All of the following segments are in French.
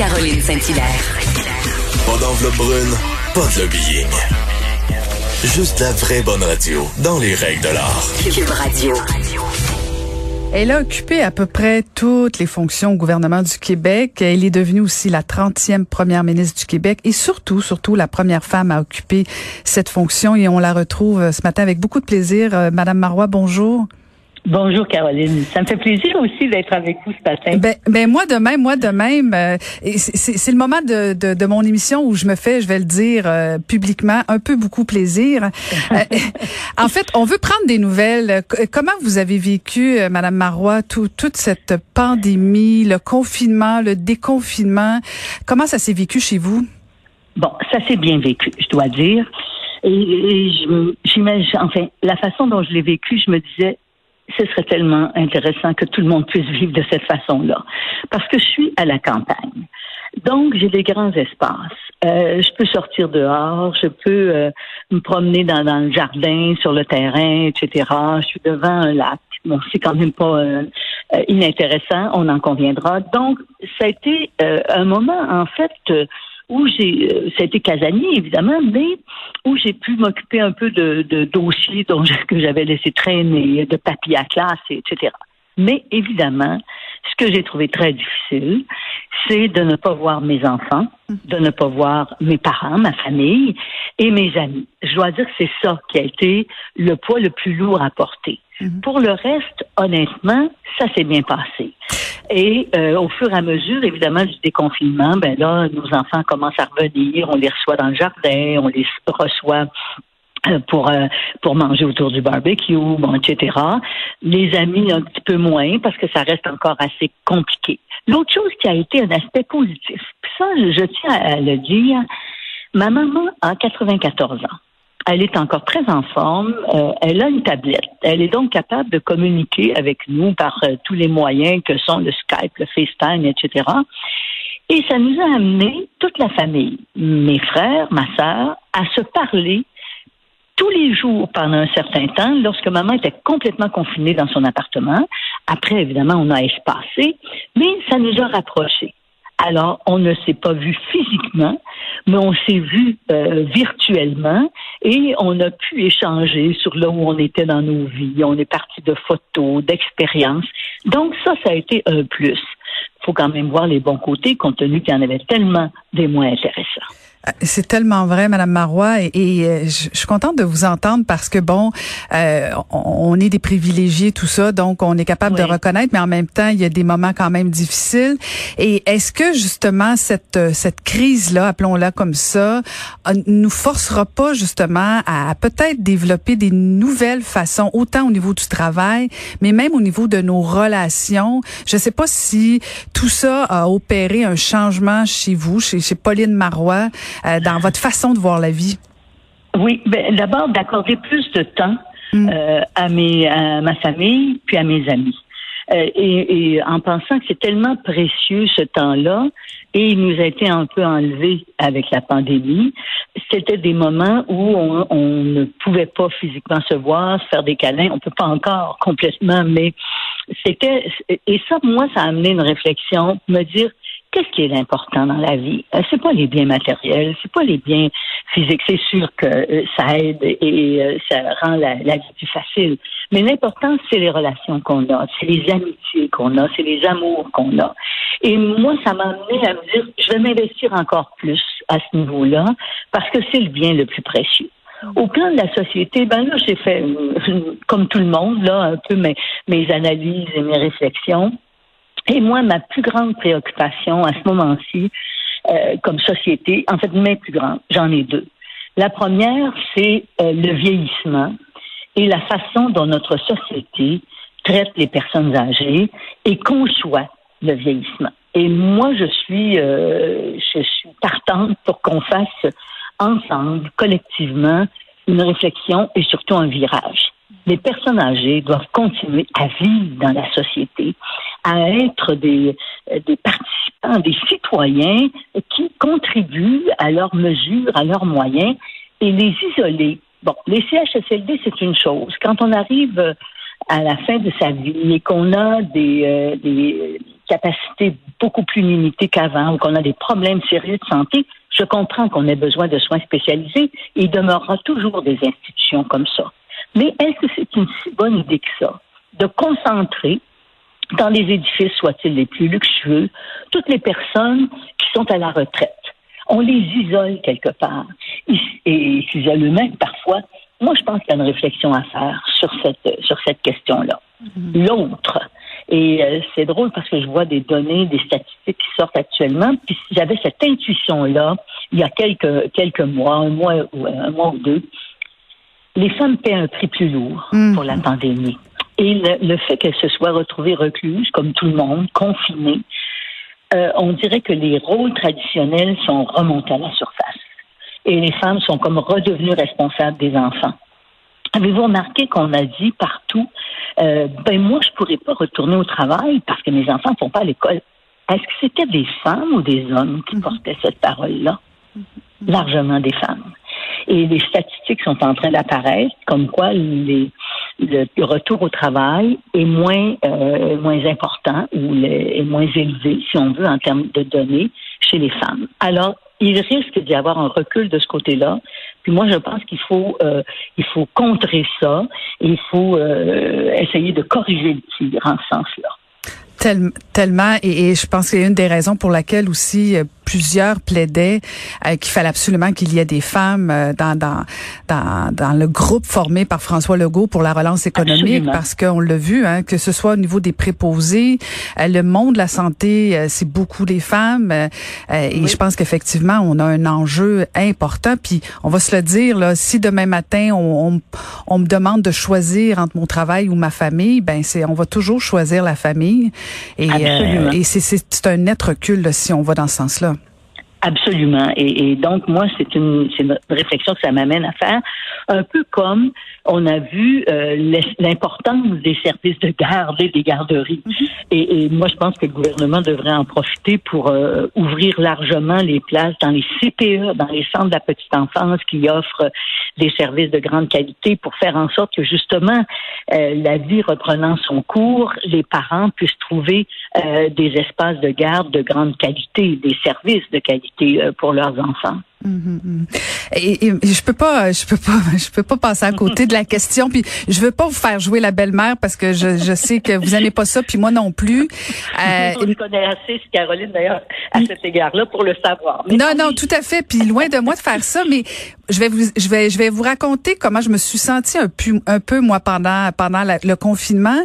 Caroline Saint-Hilaire. Pas d'enveloppe brune, pas de lobbying. Juste la vraie bonne radio, dans les règles de l'art. Cube Radio. Elle a occupé à peu près toutes les fonctions au gouvernement du Québec. Elle est devenue aussi la 30e première ministre du Québec et surtout, surtout la première femme à occuper cette fonction. Et on la retrouve ce matin avec beaucoup de plaisir. Euh, Madame Marois, bonjour. Bonjour Caroline, ça me fait plaisir aussi d'être avec vous ce matin. Ben, ben moi de même, moi de même. Euh, c'est le moment de, de, de, mon émission où je me fais, je vais le dire euh, publiquement, un peu beaucoup plaisir. Euh, en fait, on veut prendre des nouvelles. Comment vous avez vécu, Madame Marois, tout, toute cette pandémie, le confinement, le déconfinement? Comment ça s'est vécu chez vous? Bon, ça s'est bien vécu, je dois dire. Et, et j'imagine, enfin, la façon dont je l'ai vécu, je me disais, ce serait tellement intéressant que tout le monde puisse vivre de cette façon-là. Parce que je suis à la campagne. Donc, j'ai des grands espaces. Euh, je peux sortir dehors, je peux euh, me promener dans, dans, le jardin, sur le terrain, etc. Je suis devant un lac. Bon, c'est quand même pas euh, inintéressant, on en conviendra. Donc, ça a été un moment, en fait, où j'ai, euh, a été Casanier évidemment, mais où j'ai pu m'occuper un peu de, de dossiers dont que j'avais laissé traîner, de papiers à classe, etc. Mais évidemment, ce que j'ai trouvé très difficile, c'est de ne pas voir mes enfants, de ne pas voir mes parents, ma famille et mes amis. Je dois dire que c'est ça qui a été le poids le plus lourd à porter. Mhm. Pour le reste, honnêtement, ça s'est bien passé. Et euh, au fur et à mesure, évidemment, du déconfinement, ben là, nos enfants commencent à revenir, on les reçoit dans le jardin, on les reçoit euh, pour euh, pour manger autour du barbecue, bon, etc. Les amis un petit peu moins parce que ça reste encore assez compliqué. L'autre chose qui a été un aspect positif, ça, je tiens à le dire, ma maman a 94 ans. Elle est encore très en forme. Euh, elle a une tablette. Elle est donc capable de communiquer avec nous par euh, tous les moyens que sont le Skype, le FaceTime, etc. Et ça nous a amené, toute la famille, mes frères, ma sœur, à se parler tous les jours pendant un certain temps, lorsque maman était complètement confinée dans son appartement. Après, évidemment, on a espacé, mais ça nous a rapprochés. Alors, on ne s'est pas vu physiquement, mais on s'est vu euh, virtuellement et on a pu échanger sur là où on était dans nos vies. On est parti de photos, d'expériences. Donc ça, ça a été un plus. Il faut quand même voir les bons côtés, compte tenu qu'il y en avait tellement des moins intéressants. C'est tellement vrai, Madame Marois, et, euh, je, suis contente de vous entendre parce que bon, euh, on, est des privilégiés, tout ça, donc on est capable de reconnaître, mais en même temps, il y a des moments quand même difficiles. Et est-ce que justement cette cette crise là, appelons-la comme ça, euh, nous forcera pas justement à, peut-être développer des nouvelles façons, autant au niveau du travail, mais même au niveau de nos relations? Je sais pas si tout ça a opéré un changement chez vous, chez, chez Pauline Marois. Euh, dans votre façon de voir la vie? Oui, ben, d'abord d'accorder plus de temps mm. euh, à, mes, à ma famille puis à mes amis. Euh, et, et, en pensant que c'est tellement précieux ce temps-là, et il nous a été un peu enlevé avec la pandémie. C'était des moments où on, on, ne pouvait pas physiquement se voir, se faire des câlins. On peut pas encore complètement, mais c'était et ça, moi, ça a amené une réflexion, me dire qu'est-ce qui est important dans la vie? Euh, C'est pas les biens matériels, c'est pas les biens physiques. C'est sûr que euh, ça aide et euh, ça rend la, vie plus facile. Mais l'important, c'est les relations qu'on a, c'est les amitiés qu'on a, c'est les amours qu'on a. Et moi, ça m'a amené à me dire, je vais m'investir encore plus à ce niveau-là parce que c'est le bien le plus précieux. Au plan de la société, ben là, j'ai fait, comme tout le monde, là, un peu mes, mes analyses et mes réflexions. Et moi, ma plus grande préoccupation à ce moment-ci, euh, comme société, en fait, mes plus grandes, j'en ai deux. La première, c'est euh, le vieillissement et la façon dont notre société traite les personnes âgées et conçoit le vieillissement. Et moi, je suis, euh, je suis partante pour qu'on fasse ensemble, collectivement, une réflexion et surtout un virage. Les personnes âgées doivent continuer à vivre dans la société, à être des, des participants, des citoyens qui contribuent à leur mesure, à leurs moyens, et les isoler. Bon, les CHSLD, c'est une chose. Quand on arrive à la fin de sa vie et qu'on a des, euh, des capacités beaucoup plus limitées qu'avant ou qu'on a des problèmes sérieux de santé, je comprends qu'on ait besoin de soins spécialisés. il demeurera toujours des institutions comme ça. Mais est-ce que c'est une si bonne idée que ça? De concentrer dans les édifices, soient-ils les plus luxueux, toutes les personnes qui sont à la retraite? On les isole quelque part. Et ils s'isolent eux-mêmes parfois. Moi, je pense qu'il y a une réflexion à faire sur cette, sur cette question-là. Mm-hmm. L'autre, et euh, c'est drôle parce que je vois des données, des statistiques qui sortent actuellement. Puis j'avais cette intuition-là il y a quelques, quelques mois, un mois, ou, un mois ou deux. Les femmes paient un prix plus lourd mm. pour la pandémie. Et le, fait qu'elles se soient retrouvées recluses, comme tout le monde, confinées, euh, on dirait que les rôles traditionnels sont remontés à la surface. Et les femmes sont comme redevenues responsables des enfants. Avez-vous remarqué qu'on a dit partout, euh, ben moi je pourrais pas retourner au travail parce que mes enfants ne font pas à l'école. Est-ce que c'était des femmes ou des hommes qui mhm. portaient cette parole-là? Mhm. Largement des femmes. Et les statistiques sont en train d'apparaître, comme quoi les, le retour au travail est moins euh, moins important ou est moins élevé, si on veut, en termes de données chez les femmes. Alors, il risque d'y avoir un recul de ce côté-là. Puis moi, je pense qu'il faut euh, il faut contrer ça et il faut euh, essayer de corriger le tir en ce sens-là. Tellement, et, et, je pense qu'il y a une des raisons pour laquelle aussi plusieurs plaidaient euh, qu'il fallait absolument qu'il y ait des femmes euh, dans, dans, dans, dans, le groupe formé par François Legault pour la relance économique parce qu'on l'a vu, hein, que ce soit au niveau des préposés, euh, le monde de la santé, c'est beaucoup des femmes et je pense qu'effectivement, on a un enjeu important. Puis on va se le dire, là, si demain matin, on, on, me demande de choisir entre mon travail ou ma famille, ben c'est on va toujours choisir la famille. Et, et c'est un net recul là, si on va dans ce sens-là. Absolument. Et, donc, moi, c'est une, une réflexion que ça m'amène à faire. Un peu comme on a vu euh, l'importance des services de garde et des garderies. Mm-hmm. et, moi, je pense que le gouvernement devrait en profiter pour euh, ouvrir largement les places dans les CPE, dans les centres de la petite enfance qui offrent des services de grande qualité pour faire en sorte que justement euh, la vie reprenant son cours, les parents puissent trouver des espaces de garde de grande qualité, des services de qualité pour leurs enfants. Mm-hmm. Et, et, je peux pas, je peux pas, je peux pas passer à côté de la question. Puis je veux pas vous faire jouer la belle-mère parce que je, je sais que vous n'aimez pas ça, puis moi non plus. Euh, je connais assez Caroline d'ailleurs à cet égard-là pour le savoir. non, non, tout à fait. Puis loin de moi de faire ça, mais je vais vous, je vais, je vais vous raconter comment je me suis sentie un peu, un peu moi pendant pendant le confinement.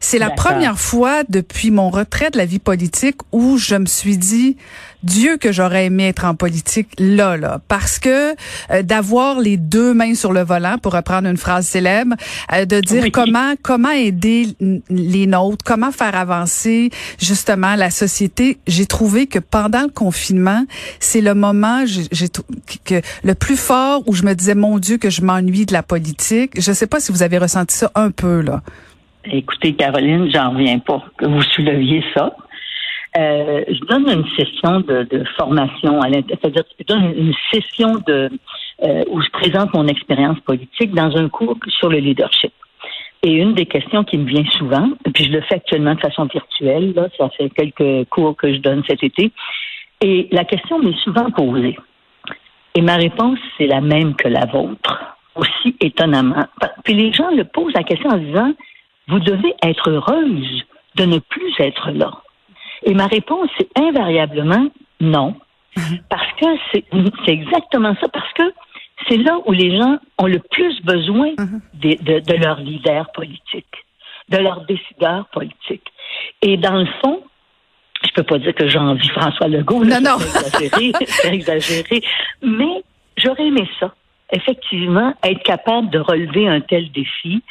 C'est la première fois depuis mon retrait de la vie politique où je me suis dit Dieu que j'aurais aimé être en politique là, là, parce que euh, d'avoir les deux mains sur le volant, pour reprendre une phrase célèbre, euh, de dire comment comment aider les nôtres, comment faire avancer justement la société. J'ai trouvé que pendant le confinement, c'est le moment j'ai que le plus fort où je me disais mon Dieu que je m'ennuie de la politique. Je sais pas si vous avez ressenti ça un peu là. Écoutez, Caroline, j'en reviens pas que vous souleviez ça. Euh, je donne une session de, formation, c'est-à-dire je donne une session de euh, où je présente mon expérience politique dans un cours sur le leadership. Et une des questions qui me vient souvent, et puis je le fais actuellement de façon virtuelle, là, ça fait quelques cours que je donne cet été, et la question m'est souvent posée. Et ma réponse, c'est la même que la vôtre, aussi étonnamment. Puis les gens le posent la question en disant, vous devez être heureuse de ne plus être là. Et ma réponse, c'est invariablement non. Mhm. Parce que c'est exactement ça, parce que c'est là où les gens ont le plus besoin mhm. de, de, leur leader politique, de leur décideur politique. Et dans le fond, je peux pas dire que j'envie François Legault, non, non. c'est exagéré, exagéré, mais j'aurais aimé ça. Effectivement, être capable de relever un tel défi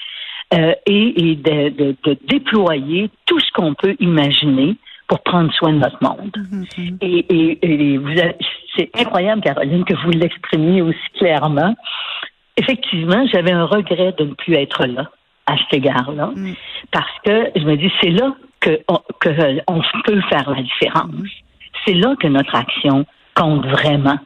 euh, et, et de, de, de, déployer tout ce qu'on peut imaginer pour prendre soin de notre monde. Mm-hmm. Et, et, vous c'est incroyable, Caroline, que vous l'exprimiez aussi clairement. Effectivement, j'avais un regret de ne plus être là à cet égard-là, mm. parce que je me dis, c'est là que on, que on peut faire la différence. Mm. C'est là que notre action compte vraiment.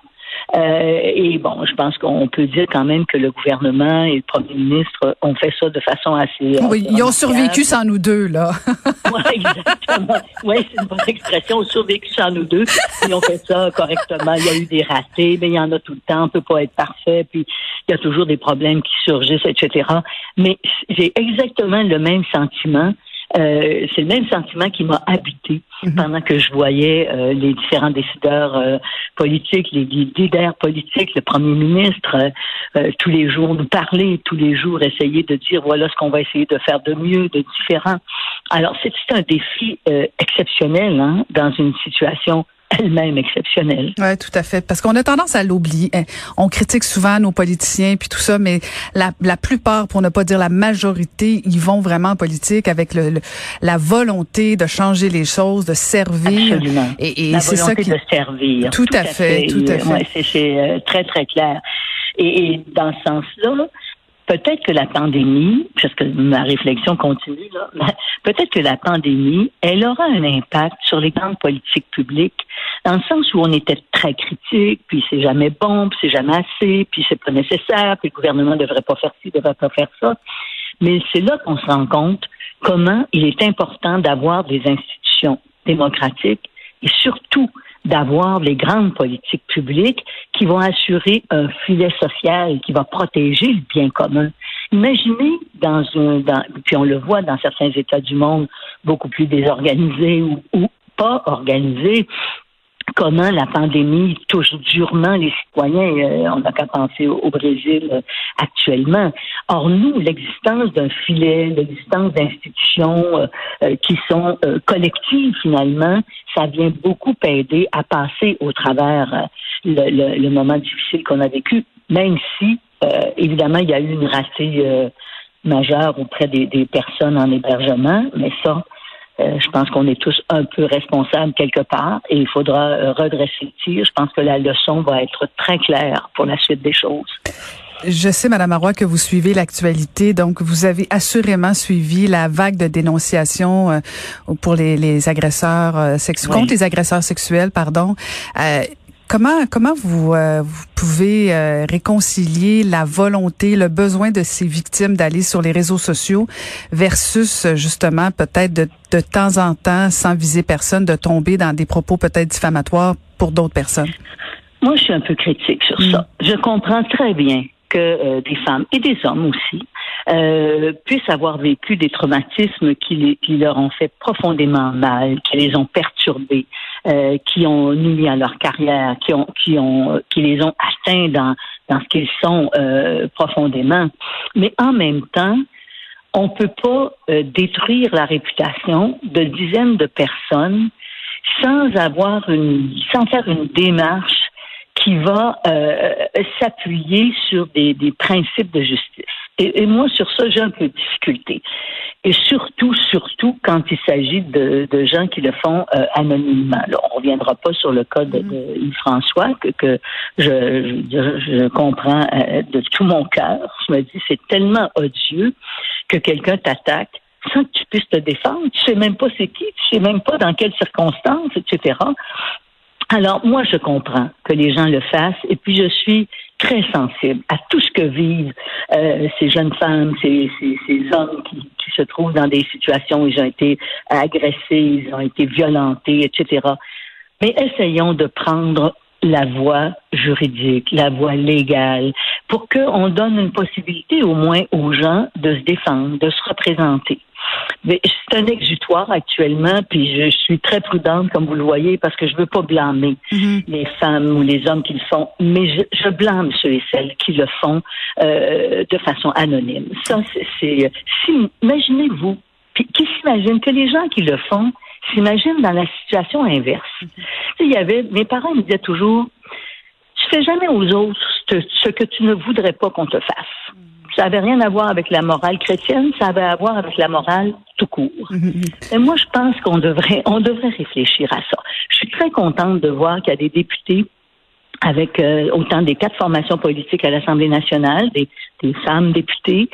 Euh, et bon, je pense qu'on peut dire quand même que le gouvernement et le premier ministre ont fait ça de façon assez. Oui, ils ont survécu sans nous deux, là. oui, exactement. Oui, c'est une bonne expression, survécu sans nous deux. Ils ont fait ça correctement. Il y a eu des ratés, mais il y en a tout le temps. On peut pas être parfait. Puis il y a toujours des problèmes qui surgissent, etc. Mais j'ai exactement le même sentiment euh, c'est le même sentiment qui m'a habité mhm. pendant que je voyais euh, les différents décideurs euh, politiques, les leaders politiques, le premier ministre, tous les jours nous parler, tous les jours essayer de dire voilà ce qu'on va essayer de faire de mieux, de différent. Alors c'est un défi exceptionnel hein, dans une situation elle-même exceptionnelle. Oui, tout à fait. Parce qu'on a tendance à l'oublier. Eh, on critique souvent nos politiciens puis tout ça, mais la, la plupart, pour ne pas dire la majorité, ils vont vraiment en politique avec le, la volonté de changer les choses, de servir. Absolument. Et, et c'est ça qui... de servir. Tout, à, fait, tout à fait. Ouais, c'est euh, très, très clair. Et, et dans ce sens-là, peut-être que la pandémie, parce que ma réflexion continue là, peut-être que la pandémie, elle aura un impact sur les grandes politiques publiques, dans le sens où on était très critique, puis c'est jamais bon, puis c'est jamais assez, puis c'est pas nécessaire, puis le gouvernement devrait pas faire ci, devrait pas faire ça. Mais c'est là qu'on se rend compte comment il est important d'avoir des institutions démocratiques et surtout d'avoir les grandes politiques publiques qui vont assurer un filet social qui va protéger le bien commun. Imaginez dans un, dans, puis on le voit dans certains États du monde beaucoup plus désorganisés ou, ou pas organisés, comment la pandémie touche durement les citoyens. Euh, on n'a qu'à penser au, Brésil euh, actuellement. Or, nous, l'existence d'un filet, l'existence d'institutions euh, qui sont collectives finalement, ça vient beaucoup aider à passer au travers le, le, moment difficile qu'on a vécu, même si, évidemment, il y a eu une ratée majeure auprès des, des personnes en hébergement, mais ça, euh, je pense qu'on est tous un peu responsables quelque part et il faudra euh, redresser le tir. Je pense que la leçon va être très claire pour la suite des choses. Je sais, Madame Marois, que vous suivez l'actualité, donc vous avez assurément suivi la vague de dénonciations euh, pour les, agresseurs sexuels, contre les agresseurs sexuels, pardon. Comment comment vous, euh, vous pouvez euh, réconcilier la volonté, le besoin de ces victimes d'aller sur les réseaux sociaux versus justement peut-être de, de temps en temps, sans viser personne, de tomber dans des propos peut-être diffamatoires pour d'autres personnes? Moi, je suis un peu critique sur ça. Mm. Je comprends très bien que euh, des femmes et des hommes aussi euh, puissent avoir vécu des traumatismes qui, les, qui, leur ont fait profondément mal, qui les ont perturbés, euh, qui ont nuit à leur carrière, qui ont, qui ont, qui les ont atteints dans, dans ce qu'ils sont euh, profondément. Mais en même temps, on peut pas euh, détruire la réputation de dizaines de personnes sans avoir une, sans faire une démarche qui va euh, s'appuyer sur des, des, principes de justice. Et, et moi, sur ça, j'ai un peu de difficulté. Et surtout, surtout quand il s'agit de, de, gens qui le font euh, anonymement. Là, on reviendra pas sur le cas de, de Yves-François, que, que je, je, je comprends euh, de tout mon cœur. Je me dis, c'est tellement odieux que quelqu'un t'attaque sans que tu puisses te défendre. Tu sais même pas c'est qui, tu sais même pas dans quelles circonstances, etc. Alors, moi, je comprends que les gens le fassent et puis je suis très sensible à tout ce que vivent euh, ces jeunes femmes, ces, ces, ces hommes qui, qui, se trouvent dans des situations où ils ont été agressés, ils ont été violentés, etc. Mais essayons de prendre la voie juridique, la voie légale, pour qu'on donne une possibilité au moins aux gens de se défendre, de se représenter. Mais c'est un exutoire actuellement, puis je suis très prudente, comme vous le voyez, parce que je veux pas blâmer mm-hmm. les femmes ou les hommes qui le font, mais je, je blâme ceux et celles qui le font euh, de façon anonyme. Ça, c'est, si, imaginez-vous, puis qui s'imagine que les gens qui le font s'imaginent dans la situation inverse. Mm-hmm. Il y avait, mes parents me disaient toujours, tu fais jamais aux autres ce que tu ne voudrais pas qu'on te fasse. Ça n'avait rien à voir avec la morale chrétienne, ça avait à voir avec la morale tout court. Mm-hmm. Et moi, je pense qu'on devrait, on devrait réfléchir à ça. Je suis très contente de voir qu'il y a des députés avec euh, autant des quatre formations politiques à l'Assemblée nationale, des, des, femmes députées,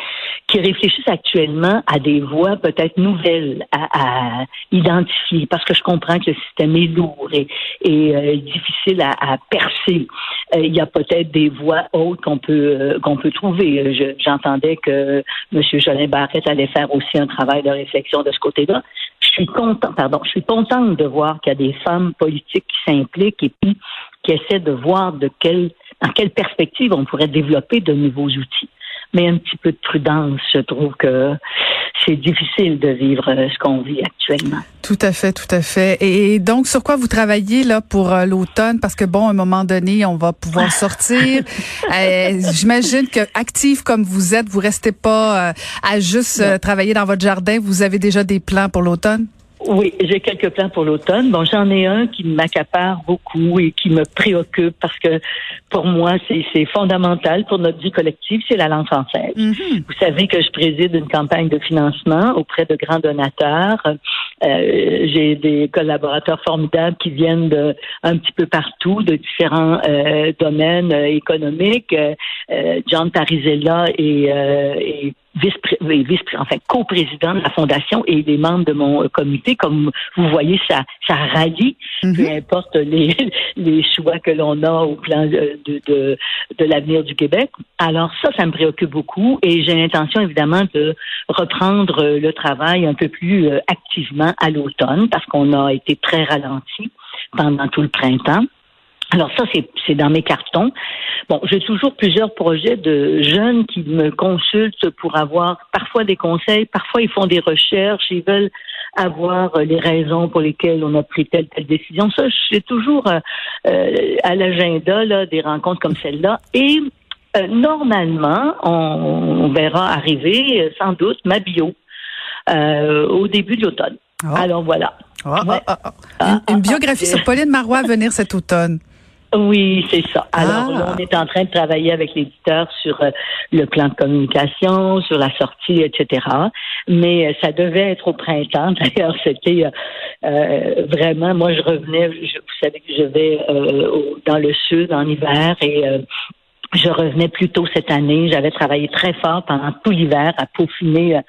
qui réfléchissent actuellement à des voies peut-être nouvelles à, à, identifier, parce que je comprends que le système est lourd et, et euh, difficile à, à percer. Euh, il y a peut-être des voies autres qu'on peut euh, qu'on peut trouver. J'entendais que M. Jolin Barrette allait faire aussi un travail de réflexion de ce côté-là. Je suis content, pardon, je suis contente de voir qu'il y a des femmes politiques qui s'impliquent et puis qui essaie de voir de quelle, dans quelle perspective on pourrait développer de nouveaux outils. Mais un petit peu de prudence, je trouve que c'est difficile de vivre euh, ce qu'on vit actuellement. Tout à fait, tout à fait. Et donc, sur quoi vous travaillez là pour euh, l'automne? Parce que bon, à un moment donné, on va pouvoir sortir. euh, J'imagine que actif comme vous êtes, vous restez pas euh, à juste travailler dans votre jardin. Vous avez déjà des plans pour l'automne? Oui, j'ai quelques plans pour l'automne. Bon, j'en ai un qui m'accapare beaucoup et qui me préoccupe parce que pour moi, c'est fondamental pour notre vie collective, c'est la langue française. Mm -hmm. Vous savez que je préside une campagne de financement auprès de grands donateurs. Euh, j'ai des collaborateurs formidables qui viennent de un petit peu partout, de différents euh, domaines euh, économiques. John Parizella et, et vice, vice enfin co-président de la fondation et des membres de mon comité. Comme vous voyez, ça, ça rallie, mm -hmm. peu importe les, les choix que l'on a au plan de, de, de l'avenir du Québec. Alors ça, ça me préoccupe beaucoup et j'ai l'intention évidemment de reprendre le travail un peu plus activement à l'automne parce qu'on a été très ralenti pendant tout le printemps. Alors ça, c'est dans mes cartons. Bon, j'ai toujours plusieurs projets de jeunes qui me consultent pour avoir parfois des conseils, parfois ils font des recherches, ils veulent avoir les raisons pour lesquelles on a pris telle telle décision. Ça, j'ai toujours euh, à l'agenda des rencontres comme celle-là. Et euh, normalement, on, on, verra arriver sans doute ma bio euh, au début de l'automne. Oh. Alors voilà. Oh, ouais. oh, une, une, biographie sur Pauline Marois à venir cet automne. Oui, c'est ça. Alors ah. là, on est en train de travailler avec l'éditeur sur euh, le plan de communication, sur la sortie, etc. Mais euh, ça devait être au printemps. D'ailleurs, c'était euh, vraiment, moi, je revenais, je, vous savez que je vais au, dans le sud en hiver et je revenais plus tôt cette année. J'avais travaillé très fort pendant tout l'hiver à peaufiner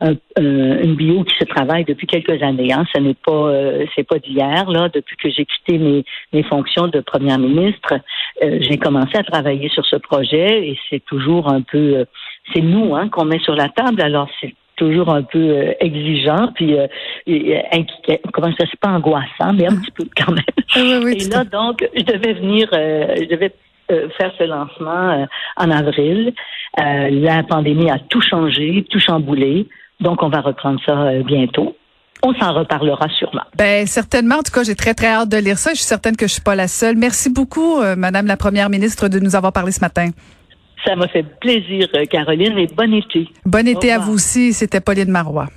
un, euh, une bio qui se travaille depuis quelques années. Hein. Ce n'est pas euh, c'est pas d'hier là. Depuis que j'ai quitté mes, mes fonctions de première ministre, euh, j'ai commencé à travailler sur ce projet et c'est toujours un peu c'est nous hein, qu'on met sur la table. Alors c'est toujours un peu euh, exigeant, puis euh, et, comment ça c'est pas angoissant, mais un petit peu quand même. Oui, oui, et là, donc, je devais venir, euh, je devais faire ce lancement en avril. la pandémie a tout changé, tout chamboulé. Donc, on va reprendre ça bientôt. On s'en reparlera sûrement. Ben certainement. En tout cas, j'ai très très hâte de lire ça. Je suis certaine que je suis pas la seule. Merci beaucoup, Madame la Première ministre, de nous avoir parlé ce matin. Ça m'a fait plaisir, Caroline, et bon été. Bon été à vous aussi. C'était Pauline Marois.